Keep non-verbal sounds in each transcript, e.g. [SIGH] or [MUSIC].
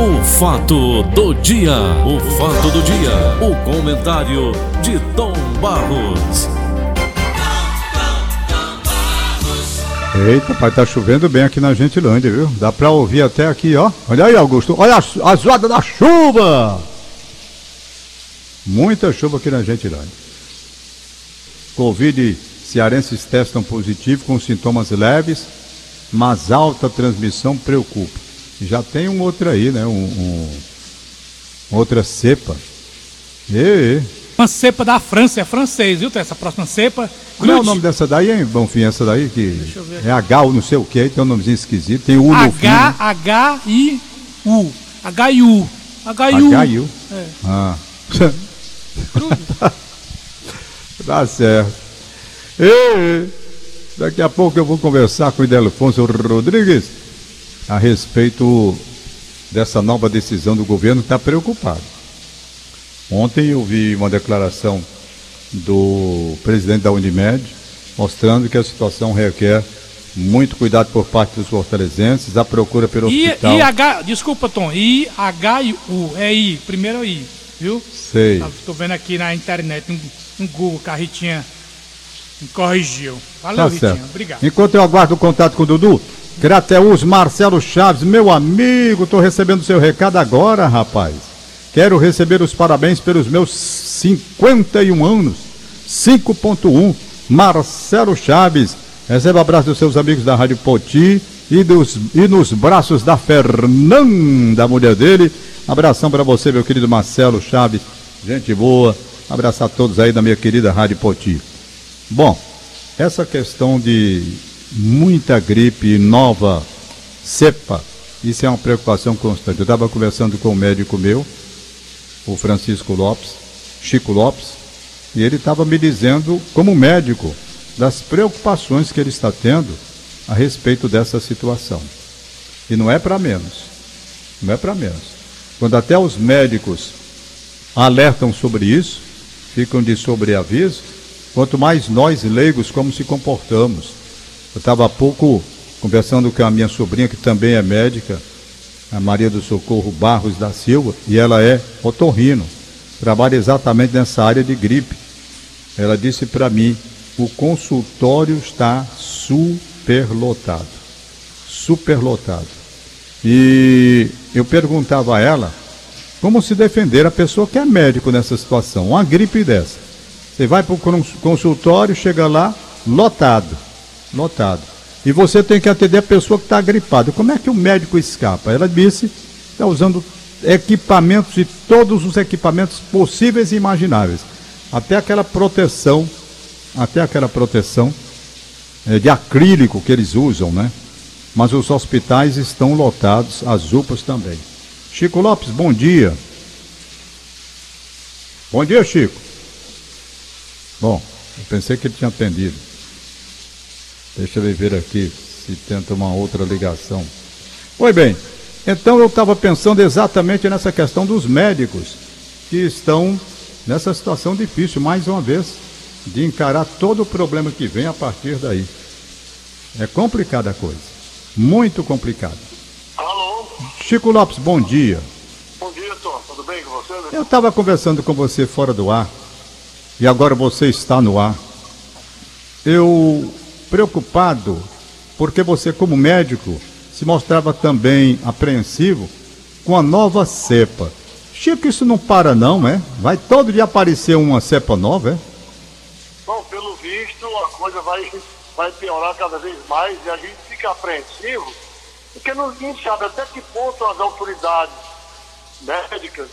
O fato do dia, o fato do dia, o comentário de Tom Barros. Eita, pai, tá chovendo bem aqui na Gentilândia, viu? Dá pra ouvir até aqui, ó. Olha aí, Augusto. Olha a, a zoada da chuva! Muita chuva aqui na Gentilândia. Covid cearenses testam positivo com sintomas leves, mas alta transmissão preocupa. Já tem um outro aí, né? Um, um outra cepa. E. Uma cepa da França, é francês, viu? Essa próxima cepa. Como é o nome dessa daí, hein, Bonfim? Essa daí que Deixa eu ver é H ou não sei o que, tem um nomezinho esquisito. Tem U no fim. H, H, I, U. H, I, U. H, I, U. H I U. É. Ah. [LAUGHS] Tá certo. E, daqui a pouco eu vou conversar com o Idelfonso Rodrigues a respeito dessa nova decisão do governo está preocupado. Ontem eu vi uma declaração do presidente da Unimed mostrando que a situação requer muito cuidado por parte dos fortalezenses, a procura pelo I, hospital. I, H, desculpa, Tom. I, H, I, U. É I. Primeiro é I. Viu? Sei. Tá- Tô vendo aqui na internet, no, no Google, que a Ritinha me corrigiu. Valeu, Tá Ritinha. Obrigado. Enquanto eu aguardo o contato com o Dudu, Crateus Marcelo Chaves, meu amigo, tô recebendo seu recado agora, rapaz. Quero receber os parabéns pelos meus 51 anos. 5.1, Marcelo Chaves. Receba abraço dos seus amigos da Rádio Poti e, dos, e nos braços da Fernanda, mulher dele. Abração para você, meu querido Marcelo Chaves. Gente boa. Abraço a todos aí da minha querida Rádio Poti. Bom, essa questão de muita gripe nova cepa, isso é uma preocupação constante. Eu estava conversando com um médico meu, o Francisco Lopes, Chico Lopes, e ele estava me dizendo, como médico, das preocupações que ele está tendo a respeito dessa situação. E não é para menos. Não é para menos. Quando até os médicos alertam sobre isso, ficam de sobreaviso, quanto mais nós leigos como se comportamos. Eu estava há pouco conversando com a minha sobrinha, que também é médica, a Maria do Socorro Barros da Silva, e ela é otorrino, trabalha exatamente nessa área de gripe. Ela disse para mim, o consultório está superlotado. Superlotado. E eu perguntava a ela como se defender a pessoa que é médico nessa situação, uma gripe dessa. Você vai para o consultório, chega lá, lotado, lotado. E você tem que atender a pessoa que está gripada. Como é que o médico escapa? Ela disse, está usando equipamentos e todos os equipamentos possíveis e imagináveis. Até aquela proteção, até aquela proteção eh, de acrílico que eles usam, né? Mas os hospitais estão lotados, as UPAs também. Chico Lopes, bom dia. Bom dia, Chico. Bom, eu pensei que ele tinha atendido. Deixa eu ver aqui se tenta uma outra ligação. Oi, bem. Então eu estava pensando exatamente nessa questão dos médicos que estão nessa situação difícil, mais uma vez, de encarar todo o problema que vem a partir daí. É complicada a coisa. Muito complicada. Alô? Chico Lopes, bom dia. Bom dia, Tom. Tudo bem com você? Né? Eu estava conversando com você fora do ar e agora você está no ar. Eu preocupado porque você, como médico, se mostrava também apreensivo com a nova cepa. Chico, isso não para não, é? Vai todo dia aparecer uma cepa nova, é? Bom, pelo visto, a coisa vai, vai piorar cada vez mais e a gente fica apreensivo porque ninguém sabe até que ponto as autoridades médicas,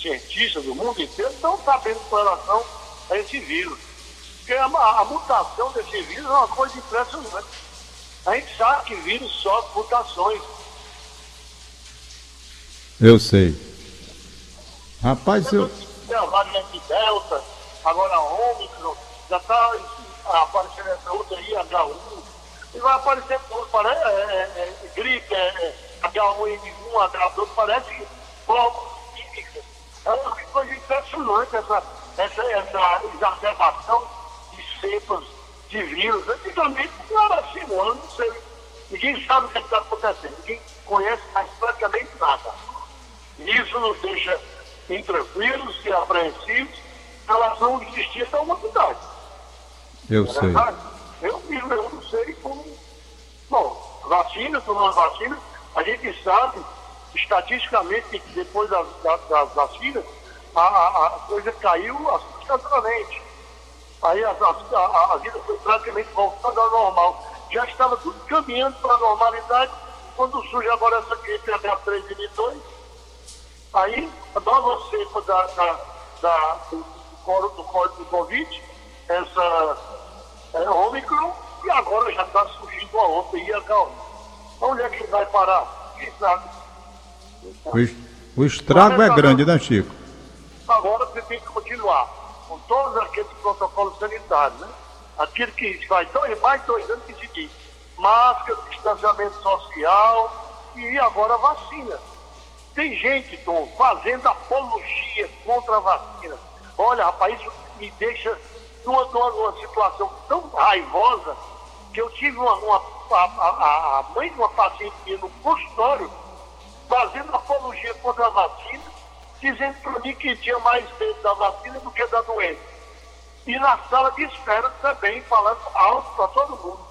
cientistas do mundo inteiro estão sabendo com relação a esse vírus. Porque a, a mutação desse vírus é uma coisa impressionante. A gente sabe que vírus sofre mutações. Eu sei. Rapaz, eu. Tem a variante Delta, agora a Ômicron, já está aparecendo essa outra aí, H1. E vai aparecer tudo, parece é, é, é, gripe, é, é, H1N1, H2, parece provas químicas. É uma coisa impressionante essa, essa, essa exacerbação cepas de vírus. Antigamente não era assim, não, não sei. Ninguém sabe o que está acontecendo, ninguém conhece mais praticamente nada. Isso nos deixa intranquilos e apreensivos em relação ao existir da humanidade. Eu é sei. verdade? Eu, eu, eu não sei como. Bom, vacina, tomando vacina, a gente sabe, estatisticamente, que depois das, das, das vacinas, a, a, a coisa caiu assustadoramente. Aí a, a, a, vida foi praticamente voltando ao normal. Já estava tudo caminhando para a normalidade quando surge agora essa gripe H3N2. Aí, a nova cepa da, da, da, do, coro- do, coro- do Covid, essa é, Ômicron, e agora já está surgindo a outra, e a calma. Onde é que vai parar? Quem sabe? O, es- o estrago é grande, né, Chico? Agora você tem que continuar todos aqueles protocolos sanitários, né? Aquilo que faz dois, mais dois anos que se diz. Máscara, distanciamento social e agora vacina. Tem gente, Tom, fazendo apologia contra a vacina. Olha, rapaz, isso me deixa numa, numa, situação tão raivosa que eu tive uma, uma- a, a- a mãe de uma paciente no consultório fazendo apologia contra a vacina, dizendo para mim que tinha mais medo da vacina do que da doença. E na sala de espera também, falando alto para todo mundo.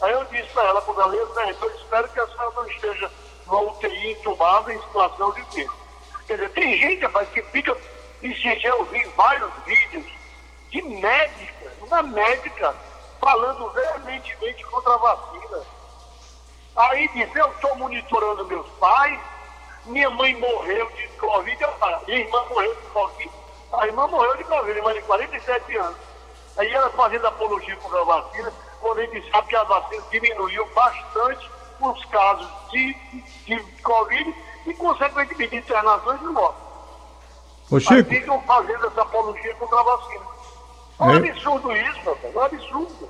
Aí eu disse para ela, quando ela né, eu espero que a senhora não esteja numa UTI entubada em situação de risco. Quer dizer, tem gente, rapaz, que fica, se eu vi vários vídeos de médica, uma médica, falando veementemente contra a vacina. Aí diz, eu estou monitorando meus pais, minha mãe morreu de Covid, eu falo, minha irmã morreu de Covid, a irmã morreu de Covid, irmã de 47 anos. Aí ela fazendo apologia contra a vacina, quando a gente sabe que a vacina diminuiu bastante os casos de, de Covid e, consequentemente, internações e mortes. Ô, Aí Chico, ficam fazendo essa apologia contra a vacina. É um É? absurdo isso, meu velho, é um absurdo.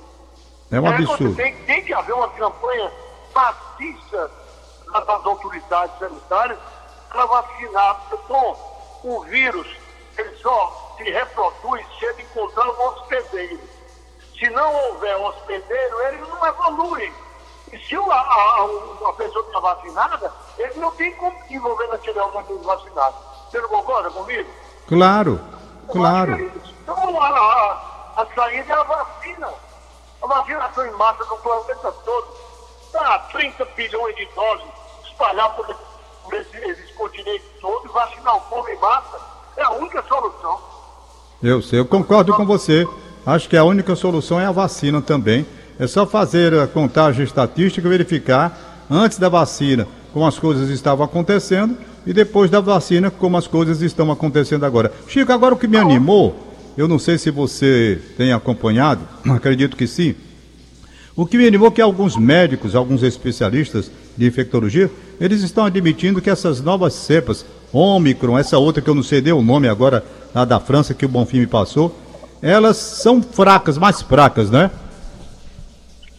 é um É, absurdo. Tem, tem que haver uma campanha maciça das autoridades sanitárias para vacinar. Bom, o vírus ele só se reproduz se ele encontrar um hospedeiro. Se não houver hospedeiro, ele não evolui. E se a, a, a- a pessoa está vacinada, ele não tem como desenvolver naquele organismo vacinado. Você não concorda comigo? Claro, é claro. isso. Então, a, a, a saída é a vacina. A vacinação em massa no planeta todo. Dá 30 bilhões de doses espalhar por, por esse, esse continente todo e vacinar o povo em massa. É a única solução. Eu sei, eu concordo com você. Acho que a única solução é a vacina também. É só fazer a contagem estatística, verificar antes da vacina como as coisas estavam acontecendo e depois da vacina como as coisas estão acontecendo agora. Chico, agora o que me animou, eu não sei se você tem acompanhado, [CLEARS THROAT] acredito que sim. O que me animou é que alguns médicos, alguns especialistas de infectologia, eles estão admitindo que essas novas cepas, Ômicron, essa outra que eu não sei nem o nome agora, lá da França, que o Bonfim me passou, elas são fracas, mais fracas, né?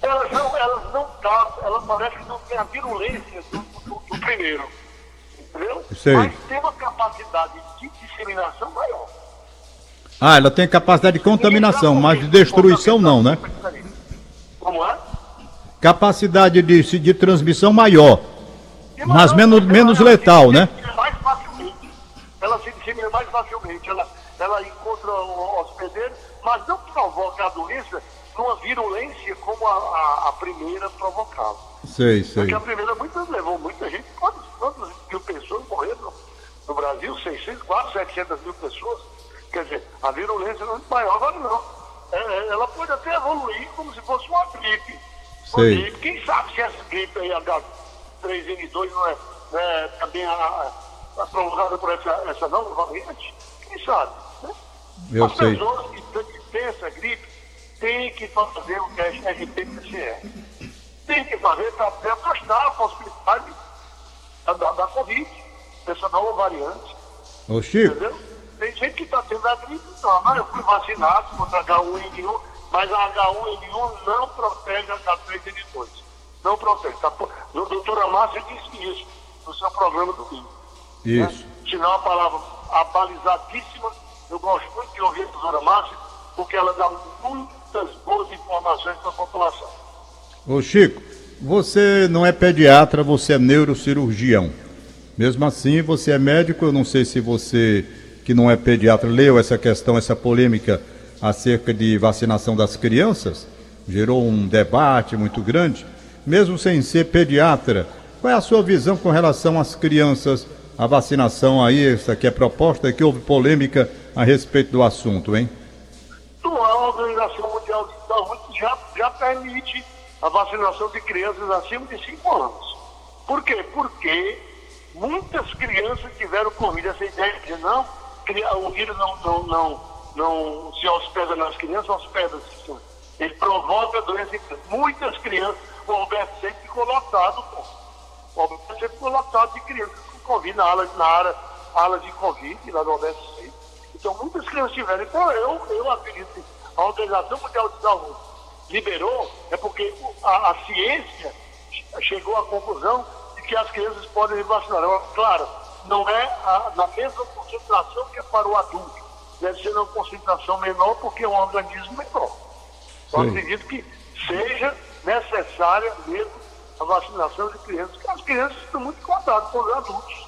Elas não, elas não tá, elas parecem que não têm a virulência do, do- do primeiro. Entendeu? Sei. Mas tem uma capacidade de disseminação maior. Ah, ela tem capacidade de contaminação, mas de destruição não, né? Como é? Capacidade de, de transmissão maior, mas menos, ela menos se letal, né? dissemina Mais facilmente. Ela se dissemina mais facilmente. Ela, ela encontra o hospedeiro, mas não provoca a doença numa virulência como a, a, a primeira provocava. Sei, sei. Porque a primeira muitas, levou muita gente, quantas, quantas mil pessoas morreram no, no Brasil? 600, quase 700 mil pessoas. Quer dizer, a virulência não é maior, agora não. É, ela pode até evoluir como se fosse uma gripe. Uma gripe. Quem sabe se essa gripe aí, H3N2, não é, é também a, a, a provocada por essa, essa nova variante? Quem sabe? Né? Eu As sei. pessoas que têm- que têm essa gripe têm que fazer o teste RT-PCR. Tem que fazer para afastar a possibilidade da, da, da Covid, dessa nova variante, Ô, Chico, entendeu? Tem gente que está tendo a gripe, não, eu fui vacinado contra H1N1, mas a H1N1 não protege a H3N2. Não protege. Tá? A doutora Márcia disse isso no seu programa do domingo. isso. Sinal a palavra abalizadíssima. Eu gosto muito de ouvir a doutora Márcia, porque ela dá muitas boas informações para a população. Ô Chico, você não é pediatra, você é neurocirurgião. Mesmo assim, você é médico, eu não sei se você, que não é pediatra, leu essa questão, essa polêmica acerca de vacinação das crianças, gerou um debate muito grande. Mesmo sem ser pediatra, qual é a sua visão com relação às crianças, a vacinação aí, essa que é proposta, que houve polêmica a respeito do assunto, hein? A Organização Mundial de Saúde já, já permite a vacinação de crianças acima de 5 anos. Por quê? Porque muitas crianças tiveram Covid. Essa ideia de não, o vírus não, não, não, não se hospeda nas crianças, hospeda-se. Ele provoca doença em Muitas crianças, o Alberto sempre ficou lotado, pô. O Alberto sempre ficou lotado de crianças com Covid na ala, na área, ala de Covid, lá no Alberto sempre. Então muitas crianças tiveram. Então eu, eu acredito a Organização Mundial de Saúde liberou, é porque a, a ciência chegou à conclusão de que as crianças podem vacinar. Claro, não é a, na mesma concentração que é para o adulto. Deve ser uma concentração menor porque é um organismo menor. Eu acredito que seja necessária mesmo a vacinação de crianças, porque as crianças estão muito contadas com os adultos.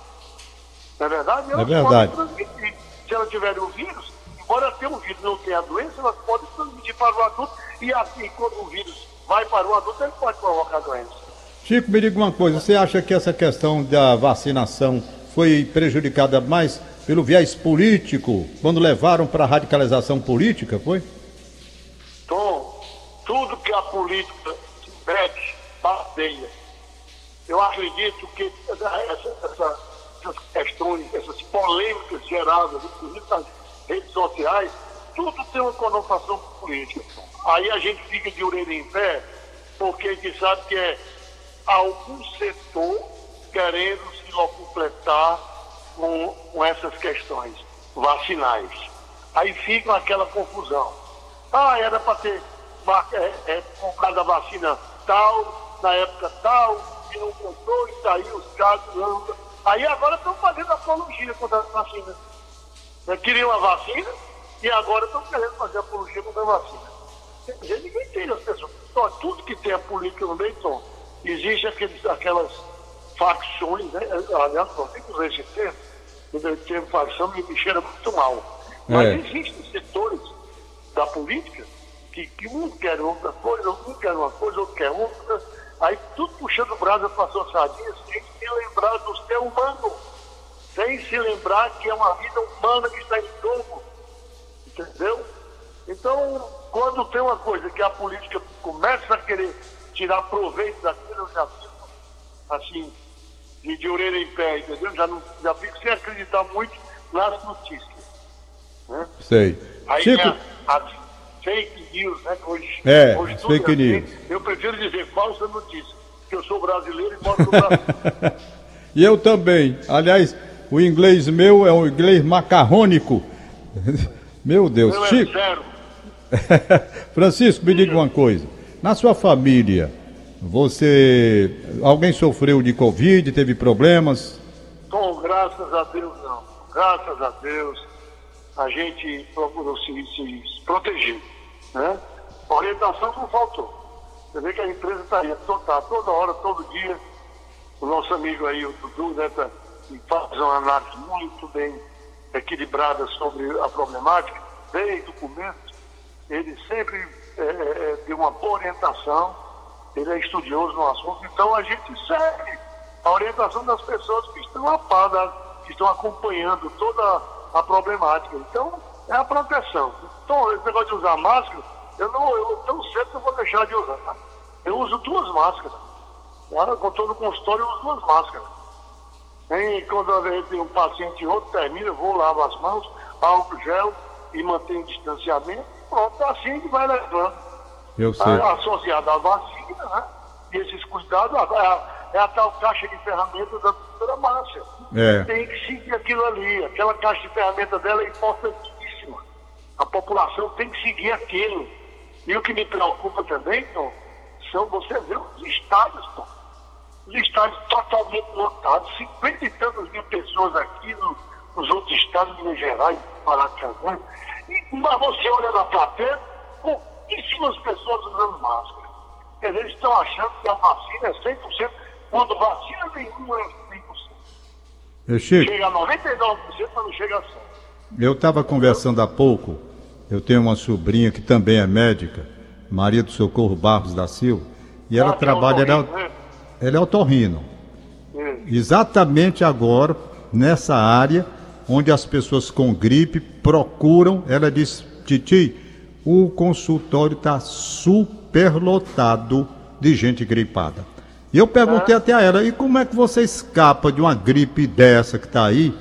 Não é verdade? Elas é verdade. transmitir. Se elas tiverem o vírus, embora tenha o vírus não tenha a doença, elas podem transmitir para o adulto e assim, quando o vírus vai para o adulto, ele pode provocar doença. Chico, me diga uma coisa, você acha que essa questão da vacinação foi prejudicada mais pelo viés político, quando levaram para a radicalização política, foi? Tom, tudo que a política se mete. Eu acredito que essa, essa, essas questões, essas polêmicas geradas, inclusive nas redes sociais, tudo tem uma conotação política. Aí a gente fica de orelha em pé, porque a gente sabe que é algum setor querendo se completar com, com essas questões vacinais. Aí fica aquela confusão. Ah, era para ter é, é, comprado a vacina tal, na época tal, e não comprou, e saiu os casos. Aí agora estão fazendo apologia contra a vacina. Queriam a vacina e agora estão querendo fazer apologia contra a vacina. Ninguém entende as pessoas. Tudo que tem a política no meio, então, existe aqueles, aquelas facções, né? Aliás, não usar esse termo, o termo facção me cheira muito mal. Mas é. existem setores da política que, que um quer outra coisa, um quer uma coisa, outro quer outra, aí tudo puxando brasa para suas sardinhas, sem se lembrar do ser humano, sem se lembrar que é uma vida humana que está em jogo, entendeu? Então, quando tem uma coisa que a política começa a querer tirar proveito daquilo, eu já fico assim, de, de orelha em pé, entendeu? Já, não, já fico sem acreditar muito nas notícias. Né? Sei. Aí Chico... a, a fake news, né? Hoje, é, hoje fake é news. Assim, eu prefiro dizer falsa notícia, que eu sou brasileiro e moro no Brasil. e eu também. Aliás, o inglês meu é um inglês macarrônico. [LAUGHS] Meu Deus. Meu é Chico... É [LAUGHS] Francisco, me diga uma coisa. Na sua família, você. Alguém sofreu de Covid, teve problemas? Bom, graças a Deus não. Graças a Deus a gente procurou se, se proteger. Né? Orientação não faltou. Você vê que a empresa está aí, tá, toda hora, todo dia. O nosso amigo aí, o Dudu, né, tá, faz uma análise muito bem equilibrada sobre a problemática, desde o começo ele sempre é, é, é, deu uma boa orientação, ele é estudioso no assunto, então a gente segue a orientação das pessoas que estão a par, que estão acompanhando toda a problemática. Então, é a proteção. Então, esse negócio de usar máscara, eu não, eu tão cedo não vou deixar de usar. Tá? Eu uso duas máscaras. Agora, quando estou no consultório, eu uso duas máscaras. E quando eu um paciente e outro, termina, eu vou lavar as mãos, álcool gel e mantenho distanciamento pronto, assim que vai levando. Eu sei. Associado à vacina, né? E esses cuidados, é a tal caixa de ferramentas da doutora Márcia. É. Tem que seguir aquilo ali. Aquela caixa de ferramentas dela é importantíssima. A população tem que seguir aquilo. E o que me preocupa também, Tom, são você ver os estádios, Tom. Os estádios totalmente lotados, cinquenta e tantas mil pessoas aqui no, nos outros estados, Minas Gerais, Maracanã. Mas você olha na plateia, pouquíssimas pessoas usando máscara. Eles estão achando que a vacina é 100%, quando vacina nenhuma é 100%. Eu chego. Chega a 99%, mas não chega a 100%. Eu estava conversando há pouco, eu tenho uma sobrinha que também é médica, Maria do Socorro Barros da Silva, e ela Ah, que é trabalha, ela, né? ela é otorrino. Hum. Exatamente agora, nessa área, onde as pessoas com gripe procuram, ela diz, Titi, o consultório está superlotado de gente gripada. E eu perguntei até a ela, e como é que você escapa de uma gripe dessa que está aí,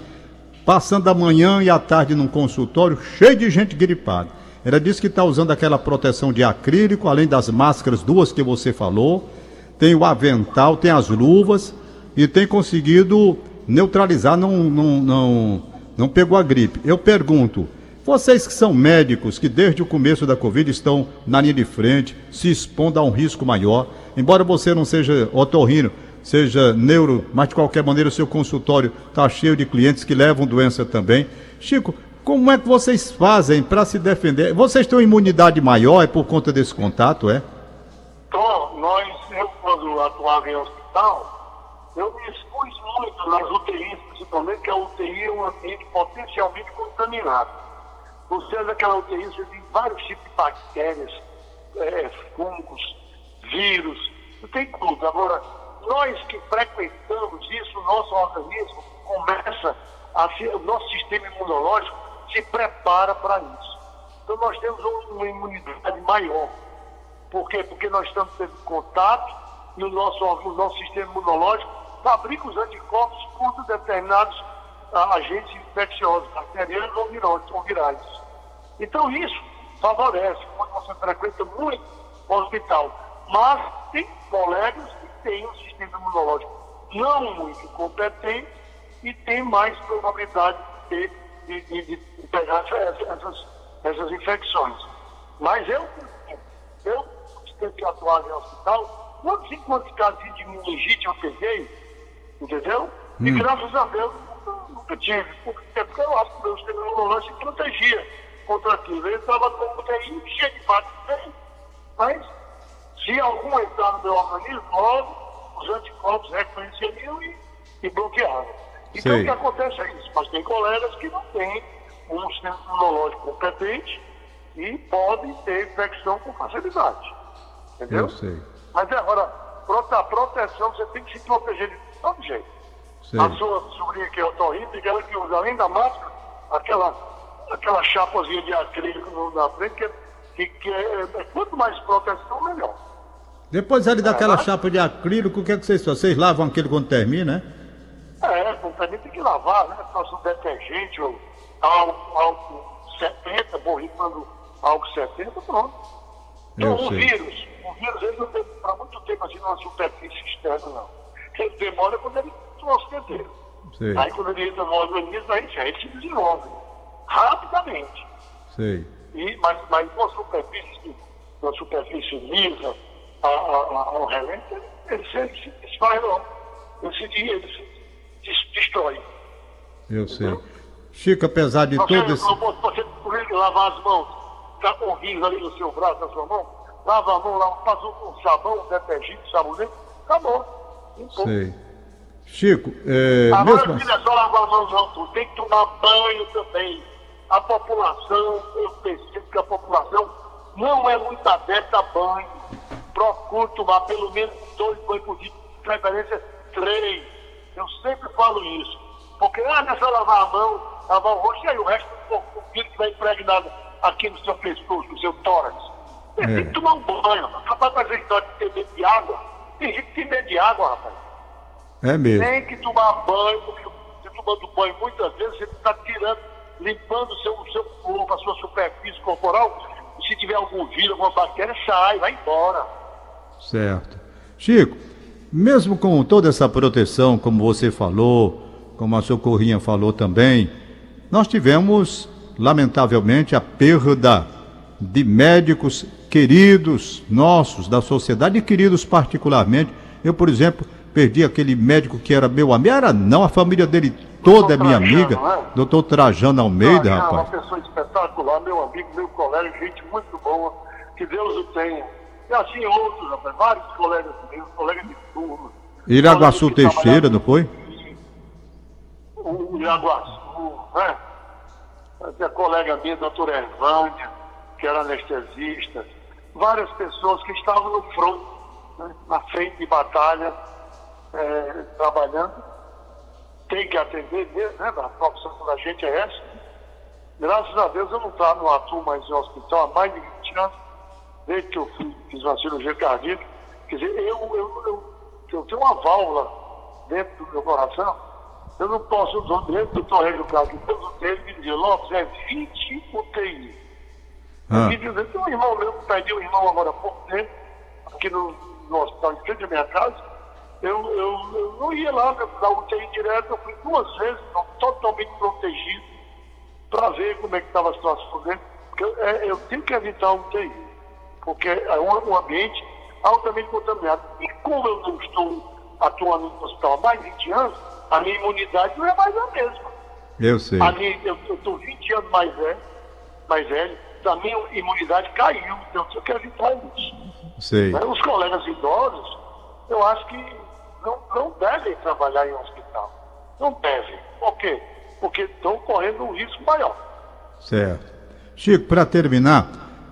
passando a manhã e a tarde num consultório cheio de gente gripada? Ela disse que está usando aquela proteção de acrílico, além das máscaras duas que você falou, tem o avental, tem as luvas e tem conseguido neutralizar, não, não, não, não pegou a gripe. Eu pergunto, vocês que são médicos, que desde o começo da Covid estão na linha de frente, se expondo a um risco maior, embora você não seja otorrino, seja neuro, mas de qualquer maneira o seu consultório está cheio de clientes que levam doença também. Chico, como é que vocês fazem para se defender? Vocês têm uma imunidade maior, é por conta desse contato, é? Então, nós, eu quando atuava em hospital, eu me expus muito nas UTIs, principalmente, que a UTI é um ambiente potencialmente contaminado. Seja, aquela UTI você tem vários tipos de bactérias, eh, fungos, vírus, tem tudo. Agora, nós que frequentamos isso, nosso organismo começa a o nosso sistema imunológico se prepara para isso. Então nós temos uma imunidade maior. Por quê? Porque nós estamos tendo contato e o nosso, o nosso sistema imunológico fabrica os anticorpos contra determinados ah, agentes infecciosos, bacterianos ou virais. Então isso favorece você frequenta muito o hospital. Mas tem colegas que têm um sistema imunológico não muito competente e tem mais probabilidade de, ter, de, de, de pegar essas, essas infecções. Mas eu, eu tenho que atuar em hospital, quantos e quantos casos de meningite eu peguei, entendeu? E graças a Deus nunca, nunca tive, porque, porque eu acho que o meu sistema imunológico protegia contra aquilo. Ele estava com UTI cheio de bactérias, mas se algum entrar no meu organismo, logo os anticorpos reconheceriam e, e bloqueavam. Então Sei. o que acontece é isso, mas tem colegas que não têm um sistema imunológico competente e podem ter infecção com facilidade. Entendeu? Eu sei. Mas agora, prote- a proteção, você tem que se proteger de todo jeito. Sei. A sua sobrinha que é otorríntica, ela que usa além da máscara, aquela, aquela chapazinha de acrílico na frente, que, é- que, que é, é- quanto mais proteção, melhor. Depois ali daquela Ah. chapa de acrílico, o que é que vocês fazem? Vocês lavam aquilo quando termina, né? É, também tem que lavar, né? Faça um detergente ou álcool, álcool 70, borrifando álcool 70, pronto. Eu Então, o sei. vírus, o vírus ele não tem para muito tempo assim numa superfície externa, não. Ele demora quando ele no hospedeiro. Aí quando ele entra no organismo, aí, aí ele se desenvolve rapidamente. sei. E, mas, mas uma superfície, uma superfície lisa, a, a, a, ao relento, ele, ele se, ele se desfaz não. Ele se, ele se des- destrói. Eu sei. Chico, apesar de Você, todo esse. você, lavar as mãos, tá com riso ali no seu braço, na sua mão, lava a mão, lava, passa um sabão, um detergente, sabonete, acabou. Limpou. Sei. Chico, é, Agora, mesmo é só lavar a mão, não, tem que tomar banho também. A população, eu percebo que a população não é muito adepta a banho. Procure tomar pelo menos dois banhos por dia, de preferência três. Eu sempre falo isso. Porque, ah, não é só lavar a mão, lavar o rosto, e aí o resto do vírus que vai impregnado aqui no seu pescoço, no seu tórax. É. tem que tomar um banho, rapaz. Rapaz, fazer história de ter medo de água. Tem gente que tem medo de água, rapaz. é mesmo. Tem que tomar banho, porque você tomando banho muitas vezes, você está tirando, limpando seu, seu corpo, a sua superfície corporal. Se tiver algum vírus, alguma bactéria, sai, vai embora. Certo. Chico, mesmo com toda essa proteção, como você falou, como a Socorrinha falou também, nós tivemos, lamentavelmente, a perda de médicos queridos nossos, da sociedade, e queridos particularmente. Eu, por exemplo, perdi aquele médico que era meu amigo. Era não, a família dele toda é minha Trajano, amiga. não é? Doutor Trajano Almeida, Ah, rapaz. Uma pessoa espetacular, meu amigo, meu colega, gente muito boa, que Deus o tenha. E assim outros, rapaz, vários colegas meus, colegas de turma. Iraguaçu Teixeira, não foi? o Iaguaçu, né? A colega minha, doutora Ervânia, que era anestesista, várias pessoas que estavam no front, né? na frente de batalha, é, trabalhando. Tem que atender mesmo, né? A profissão da gente é essa. Graças a Deus eu não, tá, não atuo mais em hospital há mais de 20 anos, desde que eu fui, fiz uma cirurgia cardíaca. Quer dizer, eu, eu, eu, eu tenho uma válvula dentro do meu coração, eu não posso, dentro do Torreio do que todos eles me diziam, Lopes, é 20 UTI. Ah. Me dizem, tem um irmão meu que perdeu um irmão agora há pouco tempo, aqui no, no hospital, em frente à minha casa. Eu, eu, eu não ia lá na UTI direto, eu fui duas vezes, não, totalmente protegido, para ver como é que estava a situação dele. Porque eu, é, eu tenho que evitar a UTI, porque é um, um ambiente altamente contaminado. E como eu não estou atuando no hospital há mais de 20 anos, a minha imunidade não é mais a mesma. Eu sei. A minha, eu estou 20 anos mais velho, mais velho, a minha imunidade caiu, então eu quero evitar isso. Sei. Mas os colegas idosos, eu acho que não, não devem trabalhar em um hospital. Não devem. Por quê? Porque estão correndo um risco maior. Certo. Chico, para terminar,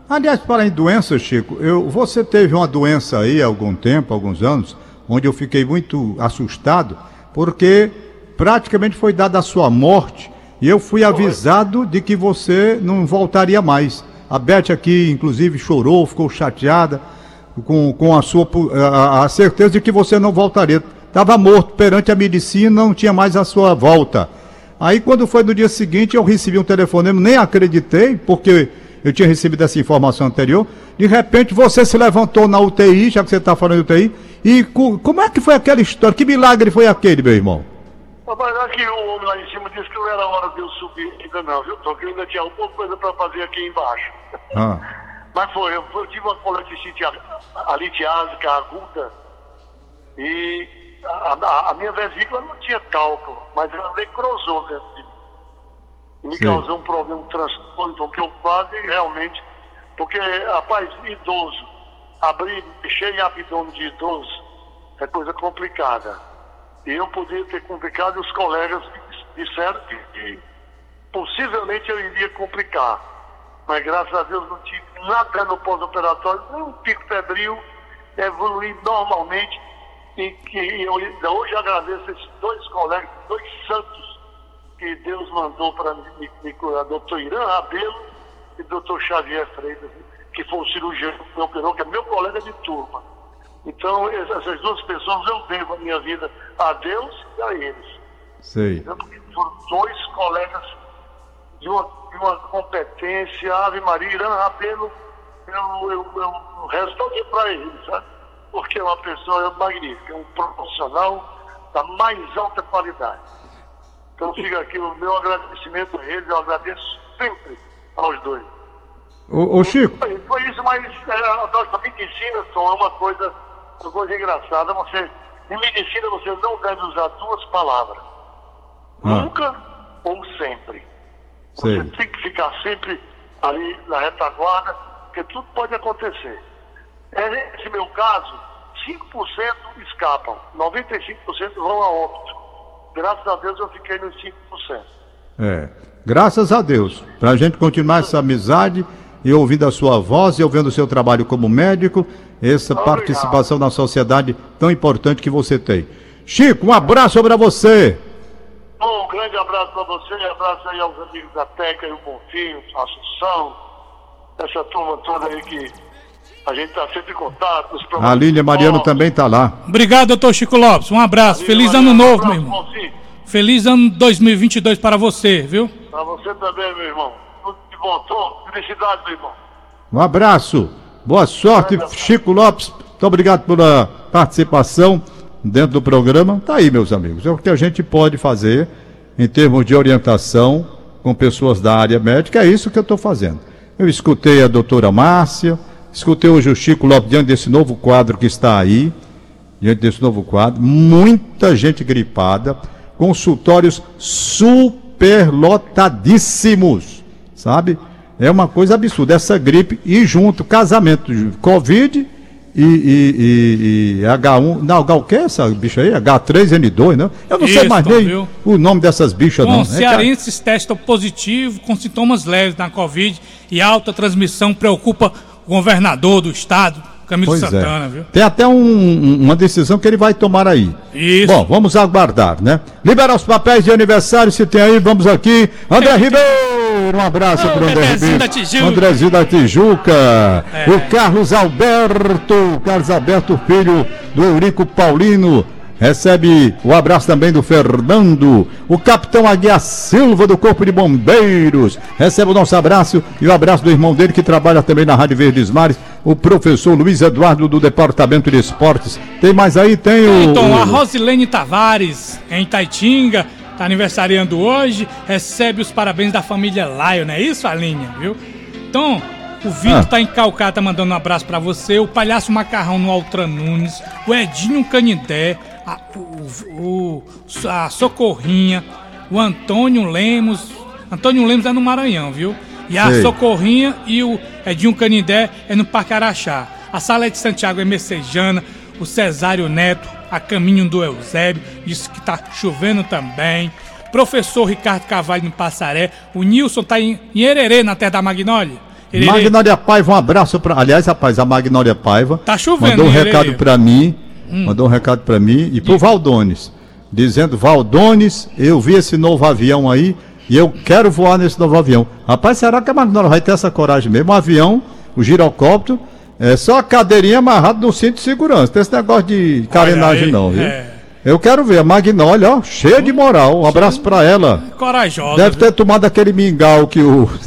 aliás, para em doença, Chico, eu, você teve uma doença aí há algum tempo, alguns anos, onde eu fiquei muito assustado, porque praticamente foi dada a sua morte e eu fui avisado de que você não voltaria mais. A Beth aqui, inclusive, chorou, ficou chateada com, com a sua a, a certeza de que você não voltaria. Estava morto perante a medicina, não tinha mais a sua volta. Aí, quando foi no dia seguinte, eu recebi um telefonema, nem acreditei, porque eu tinha recebido essa informação anterior. De repente, você se levantou na UTI, já que você está falando de UTI, e como é que foi aquela história? Que milagre foi aquele, meu irmão? Mas aqui o homem lá em cima disse que não era hora de eu subir ainda não, viu, Tô, que ainda tinha alguma coisa para fazer aqui embaixo. Ah. Mas foi, eu, eu, tive uma colecicite alitiásica aguda e a, a, a, minha vesícula não tinha cálculo, mas ela necrosou dentro de mim. Me Sim. causou um problema, um transtorno, então que eu quase realmente, porque, rapaz, idoso, abrir, mexer em abdômen de idoso é coisa complicada. E eu podia ter complicado e os colegas disseram que, que possivelmente eu iria complicar. Mas graças a Deus não tive nada no pós-operatório, nem um pico febril, evoluí normalmente. E que eu hoje agradeço esses dois colegas, dois santos que Deus mandou para me, me curar, doutor Irã Rabelo e doutor Xavier Freitas que foi o cirurgião que me operou, que é meu colega de turma. Então, essas duas pessoas eu devo a minha vida a Deus e a eles. Sei. Então, foram dois colegas de uma, de uma competência, Ave Maria, Irã Rabelo, eu, eu, eu, o resto todo para ele, sabe? Porque é uma pessoa magnífica, um profissional da mais alta qualidade. Então fica aqui o meu agradecimento a eles, eu agradeço sempre aos dois. Ô, ô Chico. Foi, foi, isso, mas é, a medicina só é uma coisa, uma coisa engraçada. Você, em medicina você não deve usar duas palavras. Ah. Nunca ou sempre. Você tem que ficar sempre ali na retaguarda, porque tudo pode acontecer. É, nesse meu caso, 5% escapam, 95% vão a óbito. Graças a Deus eu fiquei nos 5%. É, graças a Deus. Para a gente continuar essa amizade e ouvindo a sua voz e ouvindo o seu trabalho como médico, essa Obrigado. participação na sociedade tão importante que você tem. Chico, um abraço para você. Um grande abraço para você, um abraço aí aos amigos da Teca e o Bonfim, a Assunção, essa turma toda aí que a gente está sempre em contato. A Lília Mariano também está lá. Obrigado, doutor Chico Lopes. Um abraço. Feliz Mariano, ano novo, um abraço, meu irmão. Bonfim. Feliz ano 2022 para você, viu? Para você também, meu irmão voltou. Felicidade, meu irmão. Um abraço. Boa sorte, Chico Lopes. Muito obrigado pela participação dentro do programa. Tá aí, meus amigos. É o que a gente pode fazer em termos de orientação com pessoas da área médica. É isso que eu estou fazendo. Eu escutei a doutora Márcia, escutei hoje o Chico Lopes diante desse novo quadro que está aí, diante desse novo quadro. Muita gente gripada, consultórios superlotadíssimos sabe? É uma coisa absurda. Essa gripe e junto casamento Covid e, e, e, e H1. Não, H, o que é essa bicha aí? H3N2, né? Eu não sei Isso, mais nem viu? o nome dessas bichas, Bom, não. É, cearenses testam positivo com sintomas leves na Covid e alta transmissão preocupa o governador do estado, Camilo Pois Santana, é. viu? Tem até um- um- uma decisão que ele vai tomar aí. Isso. Bom, vamos aguardar, né? Liberar os papéis de aniversário, se tem aí, vamos aqui. André Ribeiro, um abraço Ô, para o André Ribeiro. da Tijuca. Andrezinho da Tijuca. É. O Carlos Alberto, Carlos Alberto, filho do Eurico Paulino. Recebe o abraço também do Fernando, o capitão Aguiar Silva do Corpo de Bombeiros. Recebe o nosso abraço e o abraço do irmão dele que trabalha também na Rádio Verdes Mares, o professor Luiz Eduardo do Departamento de Esportes. Tem mais aí? Tem o. Então, a Rosilene Tavares, em Taitinga, tá aniversariando hoje, recebe os parabéns da família Lion, não é isso, Alinha, viu? Então, o Vitor Ah. tá em Calcata mandando um abraço pra você, o Palhaço Macarrão no Altran Nunes, o Edinho Canindé, a, o, o- a Socorrinha, o Antônio Lemos, Antônio Lemos é no Maranhão, viu? E a Sei. Socorrinha e o Edinho Canindé é no Parque Araxá. A Salete Santiago é Messejana, o Cesário Neto, a caminho do Eusébio, disse que tá chovendo também. Professor Ricardo Cavalho no Passaré, o Nilson tá em, em Hererê, na terra da Magnólia. Hererê. Magnólia Paiva, um abraço para. Aliás, rapaz, a Magnólia Paiva. Tá chovendo, Mandou um recado para mim. Hum. Mandou um recado para mim e pro Valdones. Dizendo: Valdones, eu vi esse novo avião aí e eu quero voar nesse novo avião. Rapaz, será que a Magnólia vai ter essa coragem mesmo? Um avião, o girocóptero, é só a cadeirinha amarrada no cinto de segurança. Tem esse negócio de carenagem, aí, não, viu? é. Eu quero ver a Magnólia, ó, cheia de moral. Um abraço para ela. Corajosa. Deve viu? ter tomado aquele mingau que o. [LAUGHS]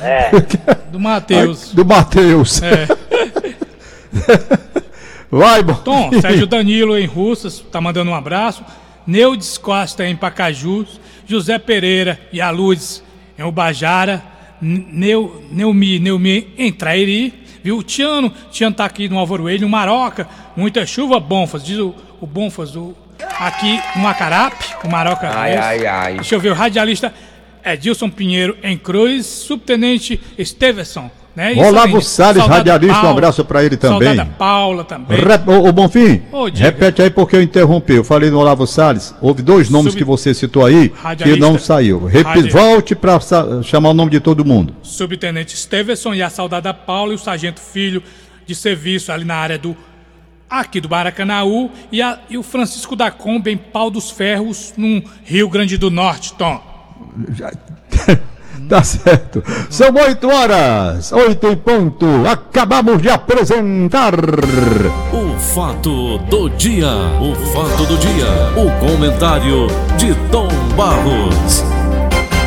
[LAUGHS] Do Matheus. do Matheus. É. [LAUGHS] Vai, bom. Tom, Sérgio Danilo em Russas, tá mandando um abraço. Neudes Costa em Pacajus. José Pereira e a Luz em Ubajara. Neu, Neumi, Neumi em Trairi. Viu? O Tiano, Tiano tá aqui no Alvaroelho, no Maroca. Muita chuva, Bonfas. Diz o, o Bonfas do, aqui no Macarape. O Maroca. Ai, ai, ai. Deixa eu ver, o radialista Edilson Pinheiro em Cruz. Subtenente Stevenson. Né? Olavo. Salles, radialista, um abraço pra ele também. Saudada Paula também. Ô, ô, Bonfim, Ô, repete aí porque eu interrompi. Eu falei no Olavo Salles. Houve dois nomes Sub- que você citou aí que não saiu. Repi... Radi- Volte pra sa- chamar o nome de todo mundo. Subtenente Stevenson e a saudada Paula e o sargento filho de serviço ali na área do aqui do Baracanaú e, a- e o Francisco da Kombi em Pau dos Ferros, no Rio Grande do Norte, Tom. [LAUGHS] Tá certo. São oito horas, oito em ponto. Acabamos de apresentar. O fato do dia. O fato do dia. O comentário de Tom Barros.